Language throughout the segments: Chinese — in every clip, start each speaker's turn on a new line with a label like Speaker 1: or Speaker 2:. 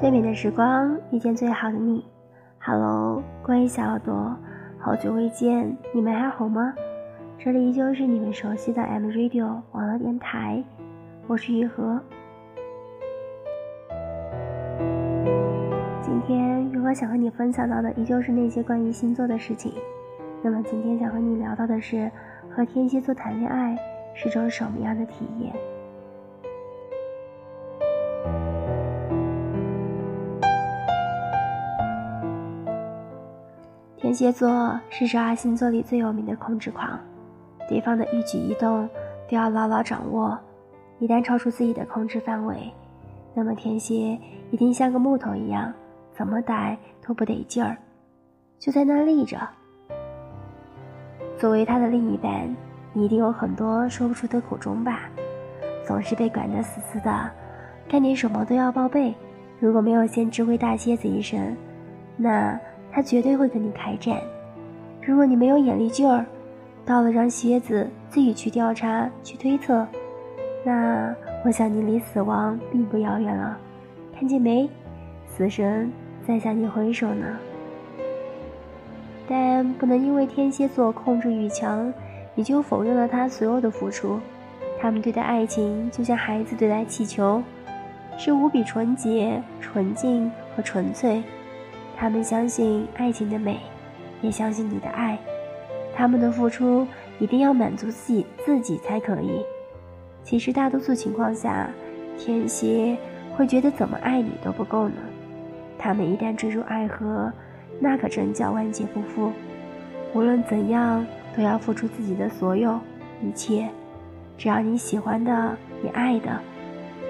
Speaker 1: 最美的时光遇见最好的你，Hello，关于小耳朵，好久未见，你们还好吗？这里依旧是你们熟悉的 M Radio 网络电台，我是雨禾。今天雨禾想和你分享到的依旧是那些关于星座的事情。那么今天想和你聊到的是，和天蝎座谈恋爱是种什么样的体验？天蝎座是十二星座里最有名的控制狂，对方的一举一动都要牢牢掌握，一旦超出自己的控制范围，那么天蝎一定像个木头一样，怎么逮都不得劲儿，就在那立着。作为他的另一半，你一定有很多说不出的苦衷吧？总是被管得死死的，干点什么都要报备，如果没有先知会大蝎子一声，那……他绝对会跟你开战。如果你没有眼力劲儿，到了让蝎子自己去调查、去推测，那我想你离死亡并不遥远了。看见没？死神在向你挥手呢。但不能因为天蝎座控制欲强，你就否认了他所有的付出。他们对待爱情就像孩子对待气球，是无比纯洁、纯净和纯粹。他们相信爱情的美，也相信你的爱。他们的付出一定要满足自己自己才可以。其实大多数情况下，天蝎会觉得怎么爱你都不够呢。他们一旦坠入爱河，那可真叫万劫不复。无论怎样，都要付出自己的所有一切。只要你喜欢的，你爱的，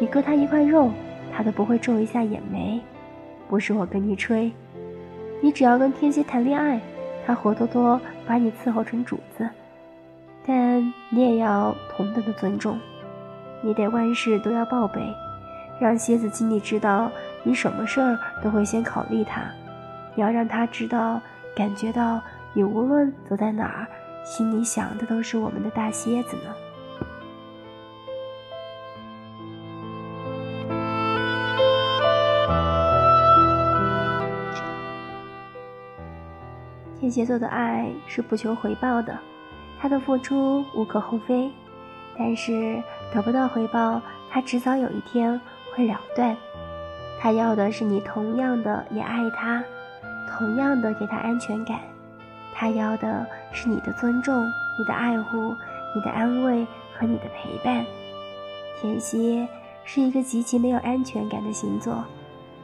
Speaker 1: 你割他一块肉，他都不会皱一下眼眉。不是我跟你吹。你只要跟天蝎谈恋爱，他活脱脱把你伺候成主子，但你也要同等的尊重，你得万事都要报备，让蝎子经理知道你什么事儿都会先考虑他，你要让他知道、感觉到你无论走在哪儿，心里想的都是我们的大蝎子呢。天蝎座的爱是不求回报的，他的付出无可厚非，但是得不到回报，他迟早有一天会了断。他要的是你同样的也爱他，同样的给他安全感。他要的是你的尊重、你的爱护、你的安慰和你的陪伴。天蝎是一个极其没有安全感的星座，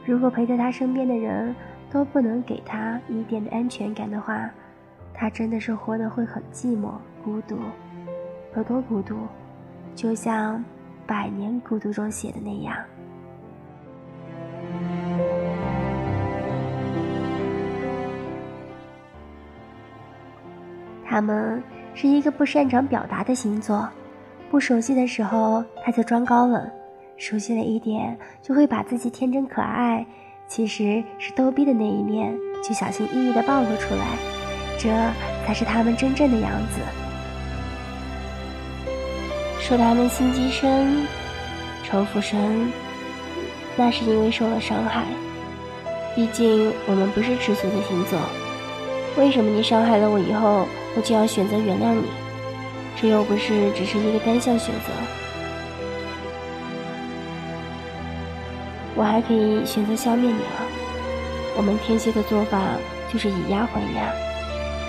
Speaker 1: 如果陪在他身边的人。都不能给他一点的安全感的话，他真的是活得会很寂寞、孤独，有多孤独？就像《百年孤独》中写的那样。他们是一个不擅长表达的星座，不熟悉的时候他就装高冷，熟悉了一点就会把自己天真可爱。其实是逗逼的那一面，就小心翼翼地暴露出来，这才是他们真正的样子。说他们心机深、城府深，那是因为受了伤害。毕竟我们不是吃素的星座，为什么你伤害了我以后，我就要选择原谅你？这又不是只是一个单向选择。我还可以选择消灭你了。我们天蝎的做法就是以牙还牙。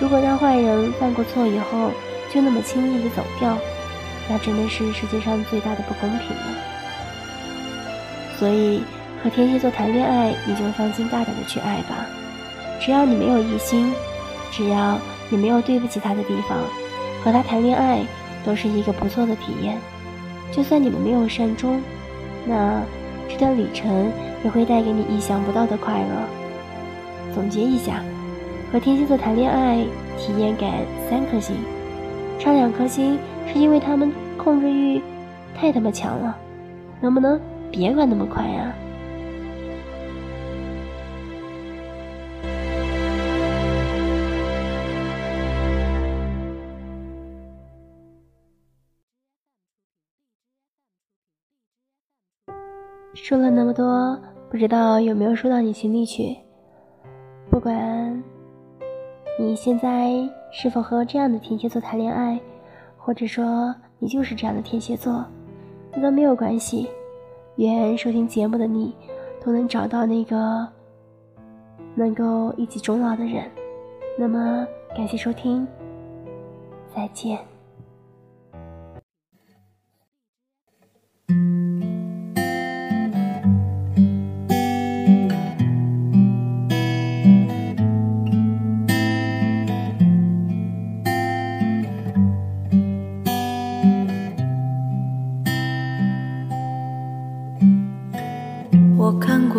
Speaker 1: 如果让坏人犯过错以后就那么轻易的走掉，那真的是世界上最大的不公平了。所以和天蝎座谈恋爱，你就放心大胆的去爱吧。只要你没有异心，只要你没有对不起他的地方，和他谈恋爱都是一个不错的体验。就算你们没有善终，那。这段旅程也会带给你意想不到的快乐。总结一下，和天蝎座谈恋爱，体验感三颗星，差两颗星是因为他们控制欲太他妈强了，能不能别管那么快呀？说了那么多，不知道有没有说到你心里去。不管你现在是否和这样的天蝎座谈恋爱，或者说你就是这样的天蝎座，那都没有关系。愿收听节目的你都能找到那个能够一起终老的人。那么，感谢收听，再见。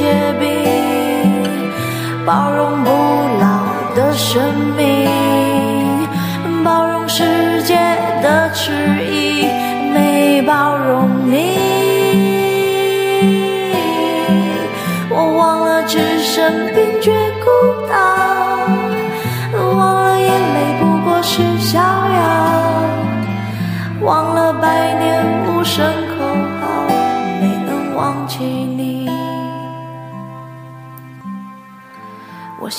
Speaker 2: 结冰，包容不老的生命，包容世界的迟疑，没包容你。我忘了置身冰绝孤岛，